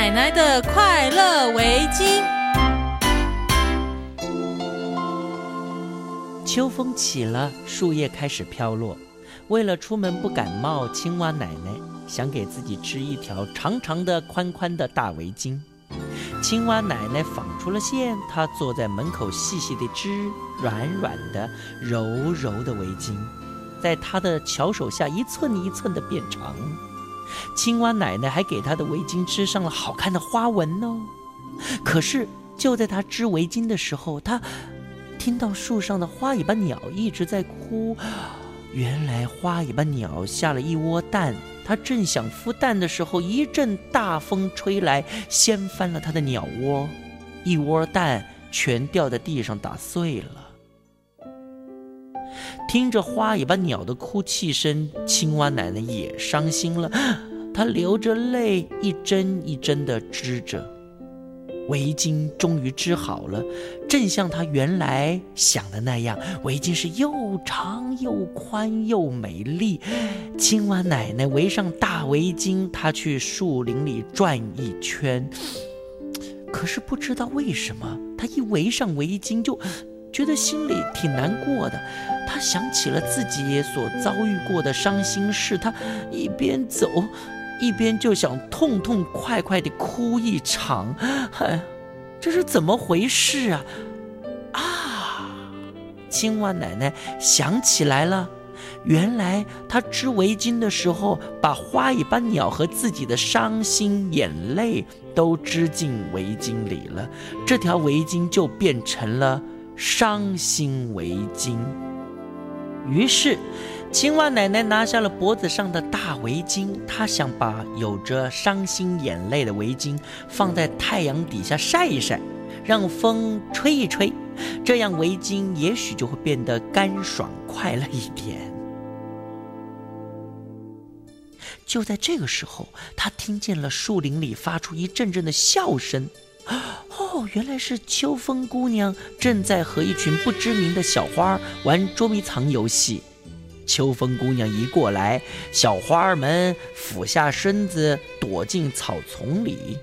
奶奶的快乐围巾。秋风起了，树叶开始飘落。为了出门不感冒，青蛙奶奶想给自己织一条长长的、宽宽的大围巾。青蛙奶奶纺出了线，她坐在门口细细地织，软软的、柔柔的围巾，在她的巧手下一寸一寸地变长。青蛙奶奶还给她的围巾织上了好看的花纹呢。可是就在她织围巾的时候，她。听到树上的花尾巴鸟一直在哭，原来花尾巴鸟下了一窝蛋，它正想孵蛋的时候，一阵大风吹来，掀翻了它的鸟窝，一窝蛋全掉在地上打碎了。听着花尾巴鸟的哭泣声，青蛙奶奶也伤心了，她流着泪，一针一针地织着。围巾终于织好了，正像她原来想的那样，围巾是又长又宽又美丽。青蛙奶奶围上大围巾，她去树林里转一圈。可是不知道为什么，她一围上围巾，就觉得心里挺难过的。他想起了自己所遭遇过的伤心事，他一边走。一边就想痛痛快快地哭一场，哎，这是怎么回事啊？啊！青蛙奶奶想起来了，原来她织围巾的时候，把花尾巴鸟和自己的伤心眼泪都织进围巾里了，这条围巾就变成了伤心围巾。于是。青蛙奶奶拿下了脖子上的大围巾，她想把有着伤心眼泪的围巾放在太阳底下晒一晒，让风吹一吹，这样围巾也许就会变得干爽快乐一点。就在这个时候，她听见了树林里发出一阵阵的笑声，哦，原来是秋风姑娘正在和一群不知名的小花玩捉迷藏游戏。秋风姑娘一过来，小花儿们俯下身子躲进草丛里。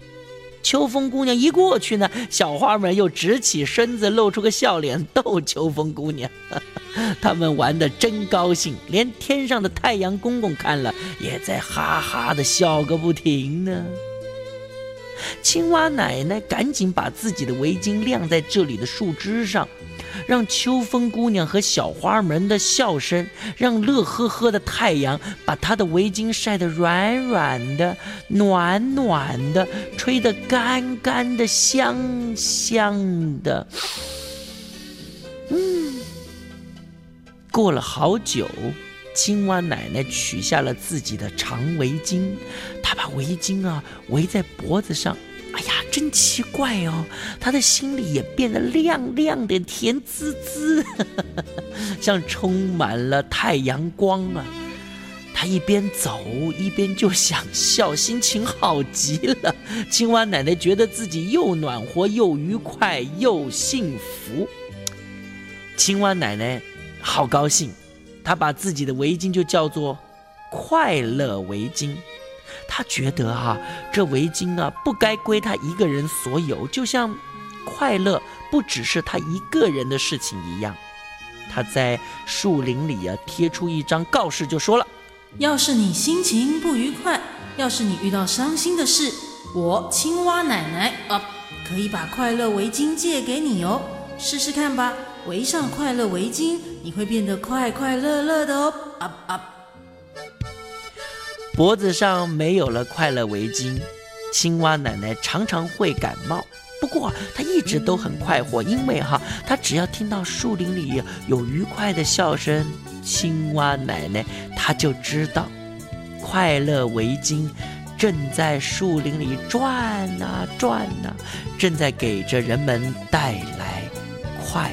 秋风姑娘一过去呢，小花们又直起身子，露出个笑脸逗秋风姑娘。他们玩得真高兴，连天上的太阳公公看了也在哈哈的笑个不停呢。青蛙奶奶赶紧把自己的围巾晾在这里的树枝上。让秋风姑娘和小花们的笑声，让乐呵呵的太阳把她的围巾晒得软软的、暖暖的，吹得干干的、香香的。嗯，过了好久，青蛙奶奶取下了自己的长围巾，他把围巾啊围在脖子上。哎呀，真奇怪哦！他的心里也变得亮亮的、甜滋滋，像充满了太阳光啊！他一边走一边就想笑，心情好极了。青蛙奶奶觉得自己又暖和又愉快又幸福。青蛙奶奶好高兴，她把自己的围巾就叫做“快乐围巾”。他觉得啊，这围巾啊不该归他一个人所有，就像快乐不只是他一个人的事情一样。他在树林里啊贴出一张告示，就说了：要是你心情不愉快，要是你遇到伤心的事，我青蛙奶奶啊可以把快乐围巾借给你哦，试试看吧。围上快乐围巾，你会变得快快乐乐的哦。啊啊。脖子上没有了快乐围巾，青蛙奶奶常常会感冒。不过她一直都很快活，因为哈，她只要听到树林里有愉快的笑声，青蛙奶奶她就知道，快乐围巾正在树林里转啊转啊，正在给着人们带来快。